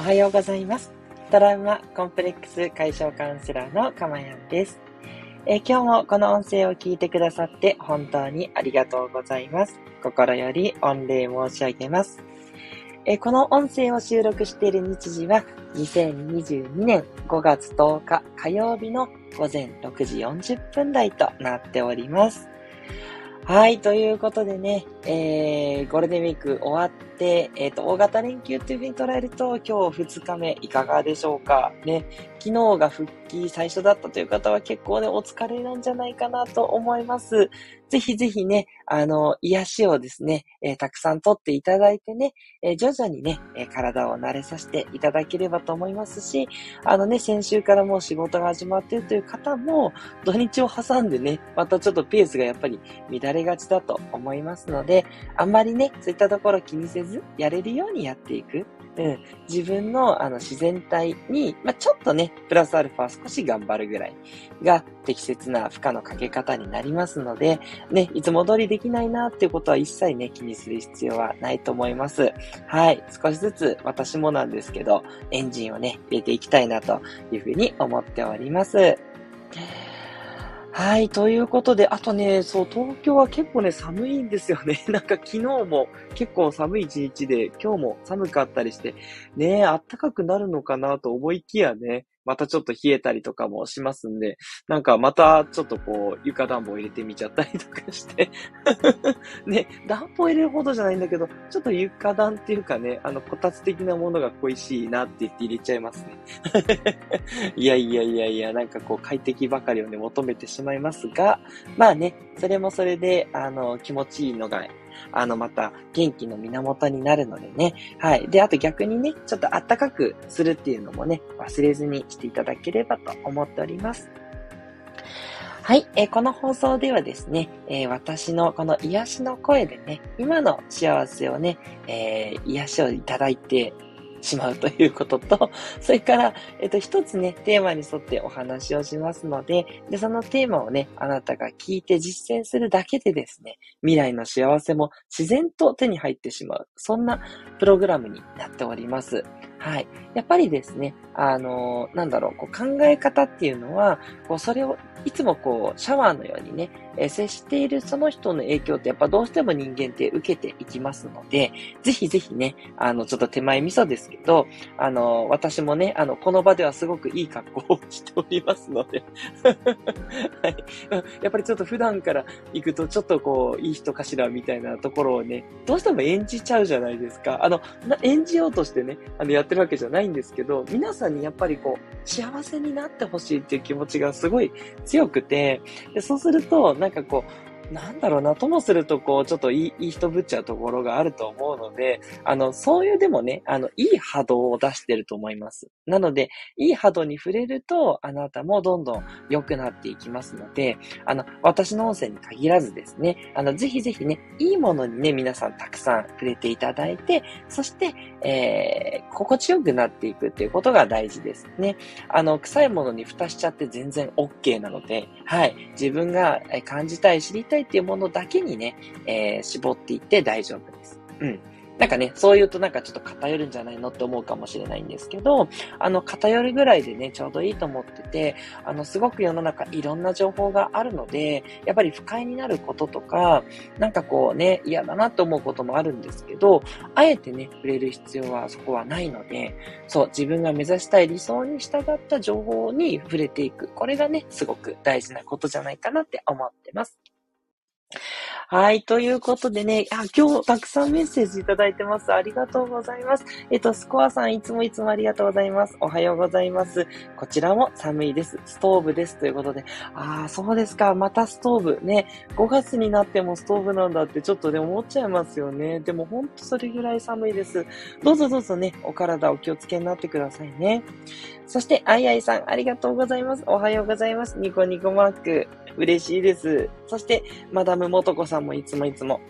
おはようございます。トラウマコンプレックス解消カウンセラーのかまやんです、え今日もこの音声を聞いてくださって本当にありがとうございます。心より御礼申し上げます。えこの音声を収録している日時は2022年5月10日火曜日の午前6時40分台となっております。はい。ということでね、えー、ゴールデンウィーク終わって、えっ、と、大型連休っていうふうに捉えると、今日2日目いかがでしょうかね。昨日が復帰最初だったという方は結構ね、お疲れなんじゃないかなと思います。ぜひぜひね、あの、癒しをですね、えーたくさんとっていただいてね、えー徐々にね、えー体を慣れさせていただければと思いますし、あのね、先週からもう仕事が始まっているという方も、土日を挟んでね、またちょっとペースがやっぱり乱れがちだと思いますので、あんまりね、そういったところ気にせず、やれるようにやっていく。うん、自分のあの自然体に、まあ、ちょっとね、プラスアルファ少し頑張るぐらいが適切な負荷のかけ方になりますので、ね、いつも通りできないなっていうことは一切ね、気にする必要はないと思います。はい。少しずつ私もなんですけど、エンジンをね、入れていきたいなというふうに思っております。はい。ということで、あとね、そう、東京は結構ね、寒いんですよね。なんか昨日も結構寒い一日で、今日も寒かったりして、ね、暖かくなるのかなと思いきやね、またちょっと冷えたりとかもしますんで、なんかまたちょっとこう、床暖房入れてみちゃったりとかして、ね、暖房入れるほどじゃないんだけど、ちょっと床暖っていうかね、あの、こたつ的なものが恋しいなって言って入れちゃいますね。いやいやいやいや、なんかこう快適ばかりをね、求めてしまいますが、まあね、それもそれで、あの、気持ちいいのが、あの、また元気の源になるのでね。はい。で、あと逆にね、ちょっと暖かくするっていうのもね、忘れずにしていただければと思っております。はい、えーこの放送ではですね、えー私のこの癒しの声でね、今の幸せをね、えー癒しをいただいてしまうということと、それから、えっ、と、一つね、テーマに沿ってお話をしますので、で、そのテーマをね、あなたが聞いて実践するだけでですね、未来の幸せも自然と手に入ってしまう。そんなプログラムになっております。はい。やっぱりですね、あのーなんだろう、こう考え方っていうのは、こう、それをいつもこう、シャワーのようにね、え接しているその人の影響ってやっぱどうしても人間って受けていきますので、ぜひぜひね、あの、ちょっと手前味噌ですけど、あの、私もね、あの、この場ではすごくいい格好をしておりますので、はい。やっぱりちょっと普段から行くとちょっとこう、いい人かしらみたいなところをね、どうしても演じちゃうじゃないですか。あの、演じようとしてね、あの、やってるわけじゃないんですけど、皆さんにやっぱりこう、幸せになってほしいっていう気持ちがすごい強くて、でそうすると、なんかこう、なんだろうな、ともすると、こう、ちょっといい、いい人ぶっちゃうところがあると思うので、あの、そういうでもね、あの、いい波動を出してると思います。なので、いい波動に触れると、あなたもどんどん良くなっていきますので、あの、私の音声に限らずですね、あの、ぜひぜひね、いいものにね、皆さんたくさん触れていただいて、そして、えー、心地よくなっていくっていうことが大事ですね。あの、臭いものに蓋しちゃって全然 OK なので、はい。自分が感じたい、知りたいっていうものだけにね、えー絞っていって大丈夫です。うん。なんかね、そう言うとなんかちょっと偏るんじゃないのって思うかもしれないんですけど、あの、偏るぐらいでね、ちょうどいいと思ってて、あの、すごく世の中いろんな情報があるので、やっぱり不快になることとか、なんかこうね、嫌だなと思うこともあるんですけど、あえてね、触れる必要はそこはないので、そう、自分が目指したい理想に従った情報に触れていく。これがね、すごく大事なことじゃないかなって思ってます。はい。ということでね、あ、今日たくさんメッセージいただいてます。ありがとうございます。えっと、スコアさんいつもいつもありがとうございます。おはようございます。こちらも寒いです。ストーブです。ということで。ああ、そうですか。またストーブ。ね。5月になってもストーブなんだってちょっとね、思っちゃいますよね。でもほんとそれぐらい寒いです。どうぞどうぞね、お体お気をつけになってくださいね。そして、あいあいさん、ありがとうございます。おはようございます。ニコニコマーク。嬉しいです。そして、マダムもとこさんもいつもいつも、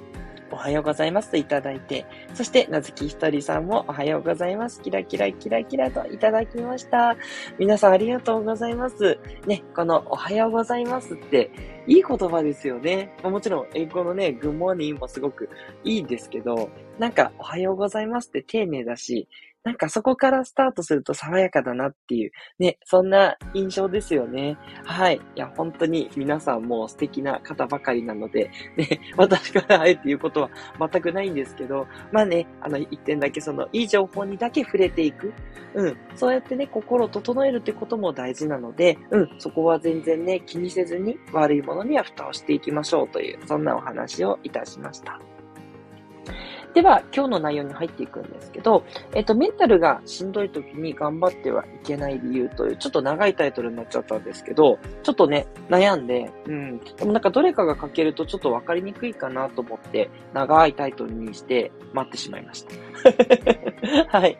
おはようございますといただいて、そして、なずきひとりさんもおはようございます。キラキラキラキラといただきました。皆さんありがとうございます。ね、このおはようございますって、いい言葉ですよね。もちろん、英語のね、グッモーニングもすごくいいですけど、なんか、おはようございますって丁寧だし、なんかそこからスタートすると爽やかだなっていう、ね、そんな印象ですよね。はい。いや、本当に皆さんも素敵な方ばかりなので、ね、私からあえて言うことは全くないんですけど、まあね、あの、一点だけその、いい情報にだけ触れていく。うん。そうやってね、心を整えるってことも大事なので、うん。そこは全然ね、気にせずに悪いものには蓋をしていきましょうという、そんなお話をいたしました。では、今日の内容に入っていくんですけど、えっと、メンタルがしんどい時に頑張ってはいけない理由という、ちょっと長いタイトルになっちゃったんですけど、ちょっとね、悩んで、うん、でもなんかどれかが書けるとちょっとわかりにくいかなと思って、長いタイトルにして待ってしまいました。はい。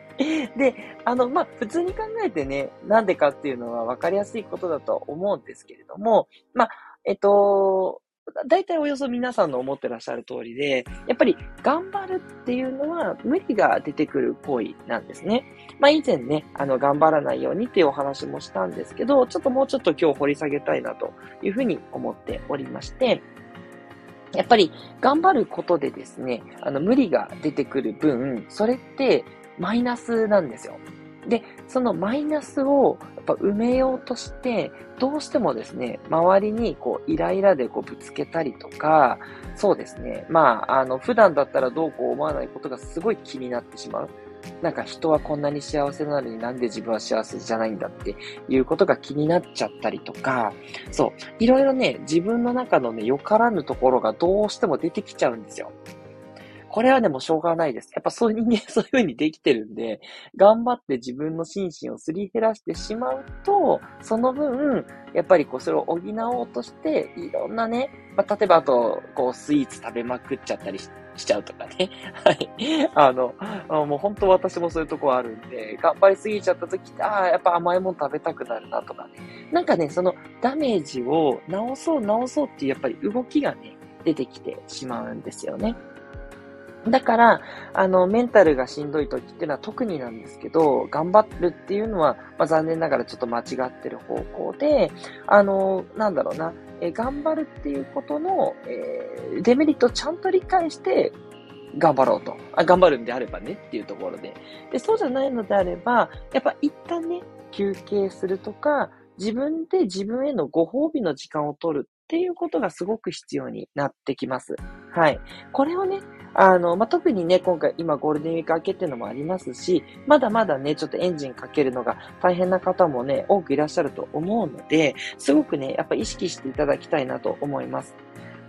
で、あの、まあ、普通に考えてね、なんでかっていうのはわかりやすいことだと思うんですけれども、まあ、えっと、大体およそ皆さんの思ってらっしゃる通りで、やっぱり頑張るっていうのは無理が出てくる行為なんですね。まあ以前ね、あの頑張らないようにっていうお話もしたんですけど、ちょっともうちょっと今日掘り下げたいなというふうに思っておりまして、やっぱり頑張ることでですね、あの無理が出てくる分、それってマイナスなんですよ。で、そのマイナスをやっぱ埋めようとして、どうしてもですね、周りにこうイライラでこうぶつけたりとか、そうですね、まあ、あの、普段だったらどうこう思わないことがすごい気になってしまう。なんか人はこんなに幸せなのになんで自分は幸せじゃないんだっていうことが気になっちゃったりとか、そう、いろいろね、自分の中のね、よからぬところがどうしても出てきちゃうんですよ。これはでもしょうがないです。やっぱそういう人間、そういう風にできてるんで、頑張って自分の心身をすり減らしてしまうと、その分、やっぱりこう、それを補おうとして、いろんなね、まあ、例えばあと、こう、スイーツ食べまくっちゃったりしちゃうとかね。はい。あの、もう本当私もそういうとこあるんで、頑張りすぎちゃった時って、ああ、やっぱ甘いもの食べたくなるなとかね。なんかね、そのダメージを直そう直そうっていうやっぱり動きがね、出てきてしまうんですよね。だから、あの、メンタルがしんどい時っていうのは特になんですけど、頑張るっていうのは、まあ、残念ながらちょっと間違ってる方向で、あの、なんだろうな、え頑張るっていうことの、えー、デメリットをちゃんと理解して、頑張ろうとあ。頑張るんであればねっていうところで。で、そうじゃないのであれば、やっぱ一旦ね、休憩するとか、自分で自分へのご褒美の時間を取るっていうことがすごく必要になってきます。はい。これをね、あの、まあ、特にね、今回今ゴールデンウィーク明けっていうのもありますし、まだまだね、ちょっとエンジンかけるのが大変な方もね、多くいらっしゃると思うので、すごくね、やっぱ意識していただきたいなと思います。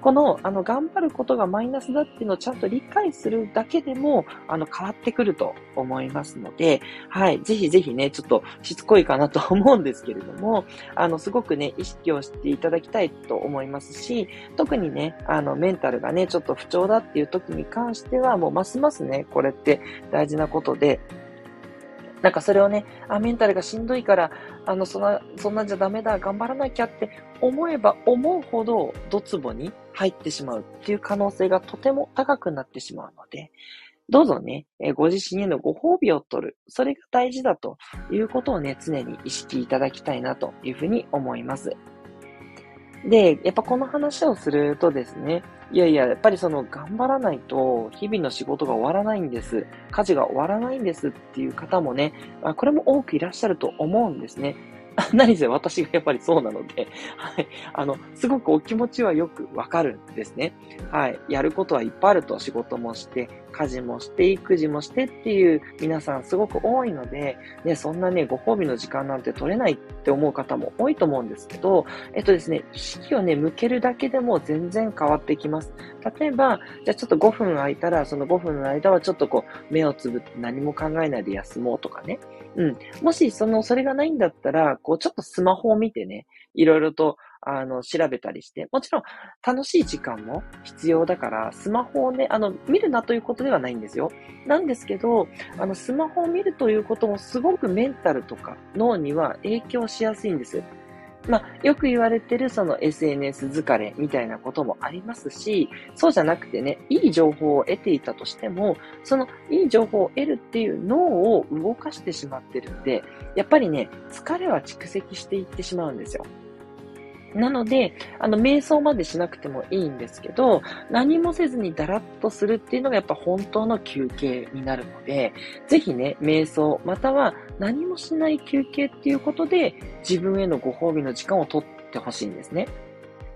この、あの、頑張ることがマイナスだっていうのをちゃんと理解するだけでも、あの、変わってくると思いますので、はい、ぜひぜひね、ちょっとしつこいかなと思うんですけれども、あの、すごくね、意識をしていただきたいと思いますし、特にね、あの、メンタルがね、ちょっと不調だっていう時に関しては、もうますますね、これって大事なことで、なんかそれをね、あ、メンタルがしんどいから、あの、そんな、そんなんじゃダメだ、頑張らなきゃって思えば思うほど、ドツボに入ってしまうっていう可能性がとても高くなってしまうので、どうぞね、ご自身へのご褒美を取る。それが大事だということをね、常に意識いただきたいなというふうに思います。で、やっぱこの話をするとですね、いやいや、やっぱりその頑張らないと日々の仕事が終わらないんです。家事が終わらないんですっていう方もね、あこれも多くいらっしゃると思うんですね。何せ私がやっぱりそうなので、はい。あの、すごくお気持ちはよくわかるんですね。はい。やることはいっぱいあると仕事もして、家事もして、育児もしてっていう皆さんすごく多いので、ね、そんなね、ご褒美の時間なんて取れないって思う方も多いと思うんですけど、えっとですね、意識をね、向けるだけでも全然変わってきます。例えば、じゃあちょっと5分空いたら、その5分の間はちょっとこう、目をつぶって何も考えないで休もうとかね。うん。もし、その、それがないんだったら、こう、ちょっとスマホを見てね、いろいろと、あの、調べたりして、もちろん、楽しい時間も必要だから、スマホをね、あの、見るなということではないんですよ。なんですけど、あの、スマホを見るということもすごくメンタルとか脳には影響しやすいんです。まあ、よく言われてるその SNS 疲れみたいなこともありますし、そうじゃなくてね、いい情報を得ていたとしても、そのいい情報を得るっていう脳を動かしてしまってるんで、やっぱりね、疲れは蓄積していってしまうんですよ。なので、あの、瞑想までしなくてもいいんですけど、何もせずにダラッとするっていうのがやっぱ本当の休憩になるので、ぜひね、瞑想、または何もしない休憩っていうことで、自分へのご褒美の時間をとってほしいんですね。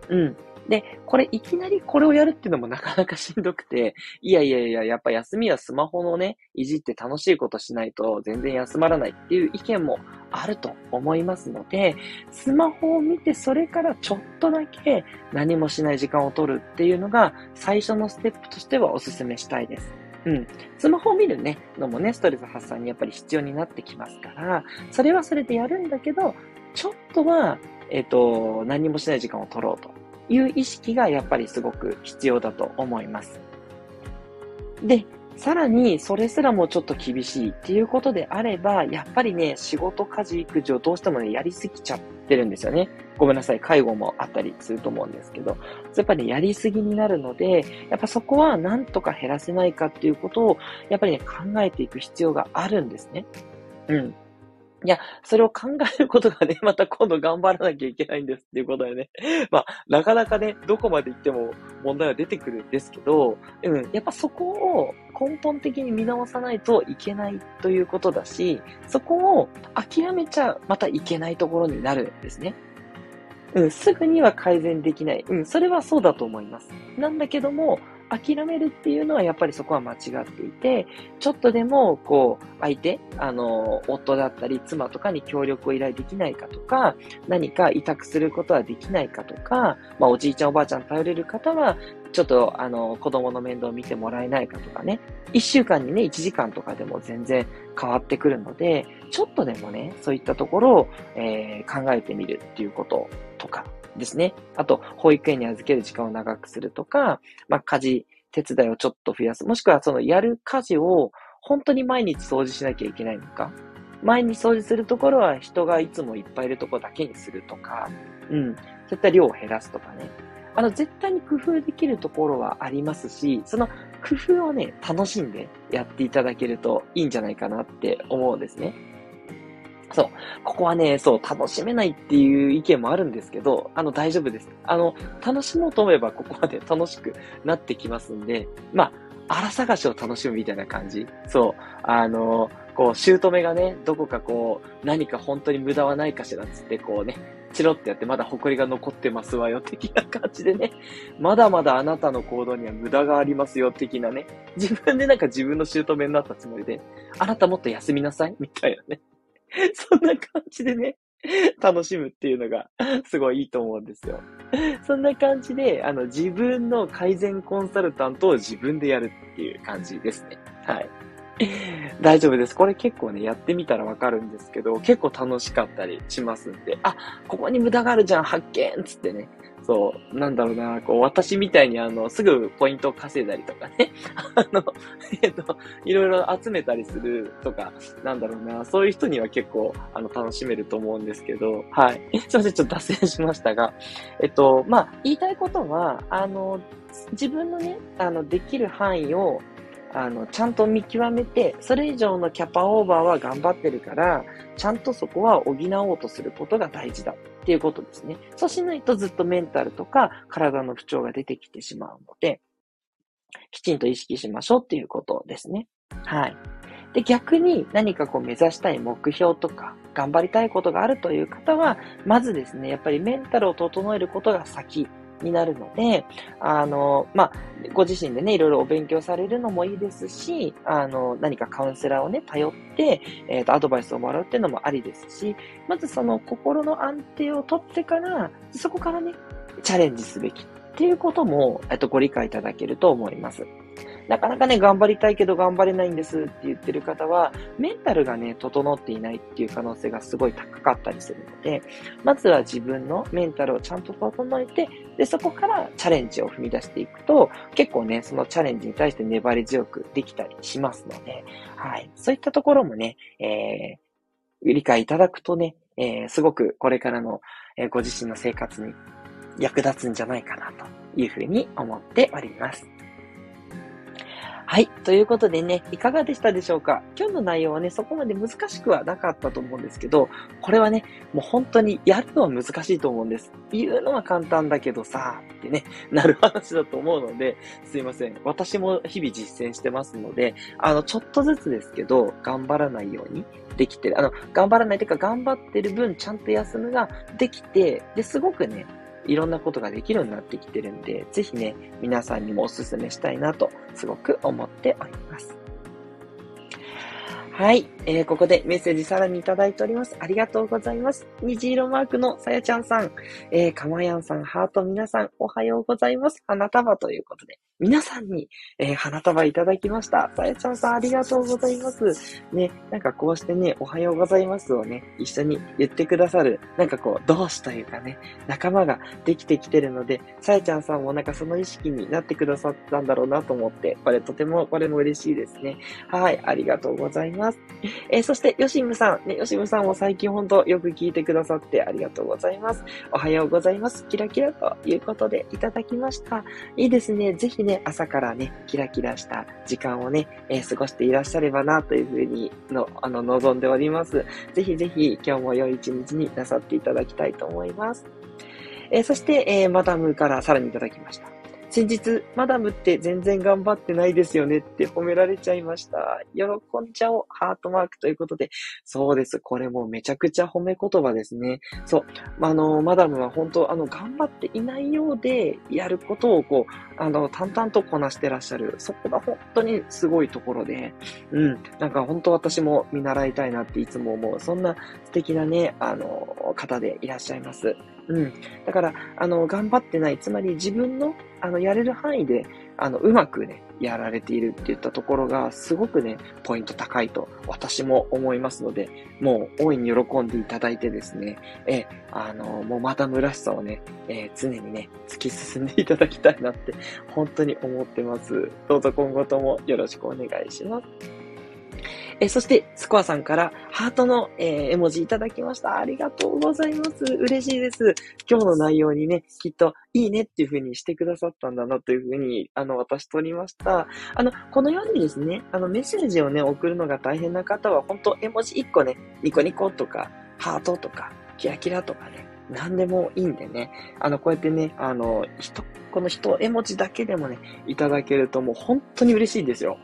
うん。で、これいきなりこれをやるっていうのもなかなかしんどくて、いやいやいや、やっぱ休みはスマホのね、いじって楽しいことしないと全然休まらないっていう意見もあると思いますので、スマホを見てそれからちょっとだけ何もしない時間を取るっていうのが最初のステップとしてはお勧めしたいです。うん。スマホを見るね、のもね、ストレス発散にやっぱり必要になってきますから、それはそれでやるんだけど、ちょっとは、えっ、ー、と、何もしない時間を取ろうという意識がやっぱりすごく必要だと思います。で、さらに、それすらもちょっと厳しいっていうことであれば、やっぱりね、仕事、家事、育児をどうしてもね、やりすぎちゃってるんですよね。ごめんなさい、介護もあったりすると思うんですけど、やっぱりね、やりすぎになるので、やっぱそこはなんとか減らせないかっていうことを、やっぱりね、考えていく必要があるんですね。うん。いや、それを考えることがね、また今度頑張らなきゃいけないんですっていうことでね。まあ、なかなかね、どこまで行っても問題は出てくるんですけど、うん、やっぱそこを根本的に見直さないといけないということだし、そこを諦めちゃまたいけないところになるんですね。うん、すぐには改善できない。うん、それはそうだと思います。なんだけども、諦めるっていうのはやっぱりそこは間違っていて、ちょっとでも、こう、相手、あの、夫だったり妻とかに協力を依頼できないかとか、何か委託することはできないかとか、まあ、おじいちゃんおばあちゃん頼れる方は、ちょっと、あの、子供の面倒を見てもらえないかとかね、一週間にね、一時間とかでも全然変わってくるので、ちょっとでもね、そういったところを、えー、考えてみるっていうこと、ですね。あと、保育園に預ける時間を長くするとか、まあ、家事、手伝いをちょっと増やす。もしくは、その、やる家事を本当に毎日掃除しなきゃいけないのか。毎日掃除するところは人がいつもいっぱいいるところだけにするとか、うん。そういった量を減らすとかね。あの、絶対に工夫できるところはありますし、その工夫をね、楽しんでやっていただけるといいんじゃないかなって思うんですね。そう。ここはね、そう、楽しめないっていう意見もあるんですけど、あの、大丈夫です。あの、楽しもうと思えば、ここまで 楽しくなってきますんで、まあ、荒探しを楽しむみたいな感じ。そう。あの、こう、姑がね、どこかこう、何か本当に無駄はないかしらつって、こうね、チロってやってまだ埃が残ってますわよ、的な感じでね。まだまだあなたの行動には無駄がありますよ、的なね。自分でなんか自分の姑になったつもりで、あなたもっと休みなさい、みたいなね。そんな感じでね、楽しむっていうのがすごいいいと思うんですよ。そんな感じで、あの、自分の改善コンサルタントを自分でやるっていう感じですね。はい。大丈夫です。これ結構ね、やってみたらわかるんですけど、結構楽しかったりしますんで、あ、ここに無駄があるじゃん、発見つってね、そう、なんだろうな、こう、私みたいにあの、すぐポイントを稼いだりとかね、あの、えっ、と、いろいろ集めたりするとか、なんだろうな、そういう人には結構、あの、楽しめると思うんですけど、はい。すいません、ちょっと脱線しましたが、えっと、まあ、言いたいことは、あの、自分のね、あの、できる範囲を、あの、ちゃんと見極めて、それ以上のキャパオーバーは頑張ってるから、ちゃんとそこは補おうとすることが大事だ。っていうことですね。そうしないとずっとメンタルとか体の不調が出てきてしまうので、きちんと意識しましょうっていうことですね。はい。で、逆に何かこう目指したい目標とか、頑張りたいことがあるという方は、まずですね、やっぱりメンタルを整えることが先になるので、あの、まあ、ご自身でね、いろいろお勉強されるのもいいですし、あの、何かカウンセラーをね、頼って、えっ、ー、と、アドバイスをもらうっていうのもありですし、まずその心の安定をとってから、そこからね、チャレンジすべきっていうことも、えっと、ご理解いただけると思います。なかなかね、頑張りたいけど頑張れないんですって言ってる方は、メンタルがね、整っていないっていう可能性がすごい高かったりするので、まずは自分のメンタルをちゃんと整えて、で、そこからチャレンジを踏み出していくと、結構ね、そのチャレンジに対して粘り強くできたりしますので、はい。そういったところもね、えー、理解いただくとね、えー、すごくこれからの、えー、ご自身の生活に役立つんじゃないかなというふうに思っております。はい。ということでね、いかがでしたでしょうか？今日の内容はね、そこまで難しくはなかったと思うんですけど、これはね、もう本当にやるのは難しいと思うんです。言うのは簡単だけどさ、ってね、なる話だと思うので、すいません。私も日々実践してますので、あの、ちょっとずつですけど、頑張らないようにできてる。あの、頑張らないというか、頑張ってる分、ちゃんと休むができて、で、すごくね、いろんなことができるようになってきてるんで、ぜひね、皆さんにもおすすめしたいなと、すごく思っております。はい。えー、ここでメッセージさらにいただいております。ありがとうございます。虹色マークのさやちゃんさん、えー、かまやんさん、ハート皆さん、おはようございます。花束ということで、皆さんに、えー、花束いただきました。さやちゃんさん、ありがとうございます。ね、なんかこうしてね、おはようございますをね、一緒に言ってくださる、なんかこう、同志というかね、仲間ができてきてるので、さやちゃんさんもなんかその意識になってくださったんだろうなと思って、これとても、これも嬉しいですね。はい、ありがとうございます。えー、そして、よしむさん、ね、よしむさんも最近ほんとよく聞いてくださってありがとうございます。おはようございます。キラキラということでいただきました。いいですね。ぜひね、朝からね、キラキラした時間をね、えー、過ごしていらっしゃればな、というふうにの、あの、望んでおります。ぜひぜひ、今日も良い一日になさっていただきたいと思います。えー、そして、えー、マダムからさらにいただきました。先日、マダムって全然頑張ってないですよねって褒められちゃいました。喜んじゃおう、ハートマークということで。そうです。これもめちゃくちゃ褒め言葉ですね。そう。あの、マダムは本当、あの、頑張っていないようで、やることをこう、あの、淡々とこなしてらっしゃる。そこが本当にすごいところで、うん。なんか本当私も見習いたいなっていつも思う。そんな素敵なね、あの、方でいらっしゃいます。うん。だから、あの、頑張ってない。つまり自分の、あの、やれる範囲で、あの、うまくね、やられているっていったところが、すごくね、ポイント高いと私も思いますので、もう大いに喜んでいただいてですね、え、あの、もうまたらしさをね、えー、常にね、突き進んでいただきたいなって、本当に思ってます。どうぞ今後ともよろしくお願いします。えそして、スコアさんからハートの、え、絵文字いただきました。ありがとうございます。嬉しいです。今日の内容にね、きっといいねっていう風にしてくださったんだなという風に、あの、私取りました。あの、このようにですね、あの、メッセージをね、送るのが大変な方は、本当絵文字1個ね、ニコニコとか、ハートとか、キラキラとかね、何でもいいんでね。あの、こうやってね、あの、人、この人絵文字だけでもね、いただけるともう本当に嬉しいんですよ。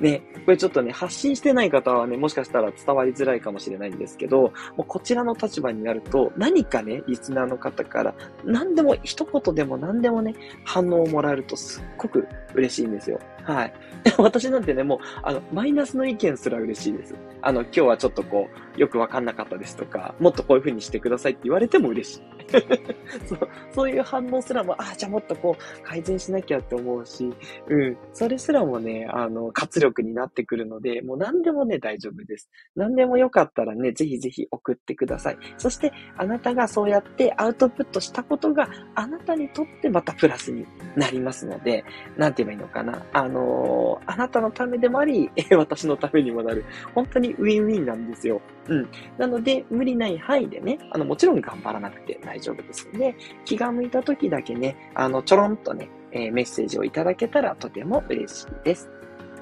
ね、これちょっとね、発信してない方はね、もしかしたら伝わりづらいかもしれないんですけど、もうこちらの立場になると、何かね、リスナーの方から、何でも、一言でも何でもね、反応をもらえるとすっごく嬉しいんですよ。はい。私なんてね、もう、あの、マイナスの意見すら嬉しいです。あの、今日はちょっとこう、よくわかんなかったですとか、もっとこういう風にしてくださいって言われても嬉しい。そう、そういう反応すらも、ああ、じゃあもっとこう、改善しなきゃって思うし、うん、それすらもね、あの、活力になってくるので、もう何でもね、大丈夫です。何でもよかったらね、ぜひぜひ送ってください。そして、あなたがそうやってアウトプットしたことが、あなたにとってまたプラスになりますので、なんて言えばいいのかな。あのー、あなたのためでもあり、私のためにもなる。本当にウィンウィンなんですよ。うん。なので、無理ない範囲でね、あの、もちろん頑張らなくて大丈夫ですので、気が向いた時だけね、あの、ちょろんとね、えー、メッセージをいただけたらとても嬉しいです。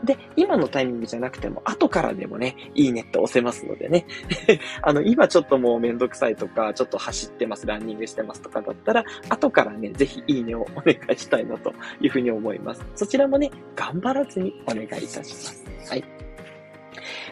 で、今のタイミングじゃなくても、後からでもね、いいねって押せますのでね。あの、今ちょっともうめんどくさいとか、ちょっと走ってます、ランニングしてますとかだったら、後からね、ぜひいいねをお願いしたいなというふうに思います。そちらもね、頑張らずにお願いいたします。はい。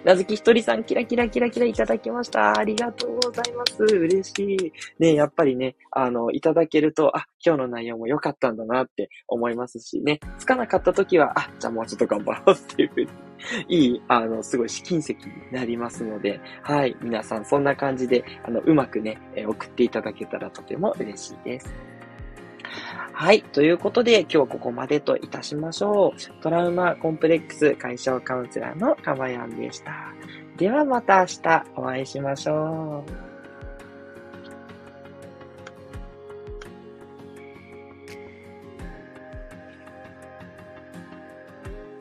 なずきひとりさん、キラキラキラキラいただきました。ありがとうございます。嬉しい。ね、やっぱりね、あの、いただけると、あ、今日の内容も良かったんだなって思いますしね、つかなかった時は、あ、じゃあもうちょっと頑張ろうっていうふうに、いい、あの、すごい試金石になりますので、はい、皆さんそんな感じで、あの、うまくね、送っていただけたらとても嬉しいです。はい。ということで、今日はここまでといたしましょう。トラウマコンプレックス解消カウンセラーのかまやんでした。ではまた明日お会いしましょう。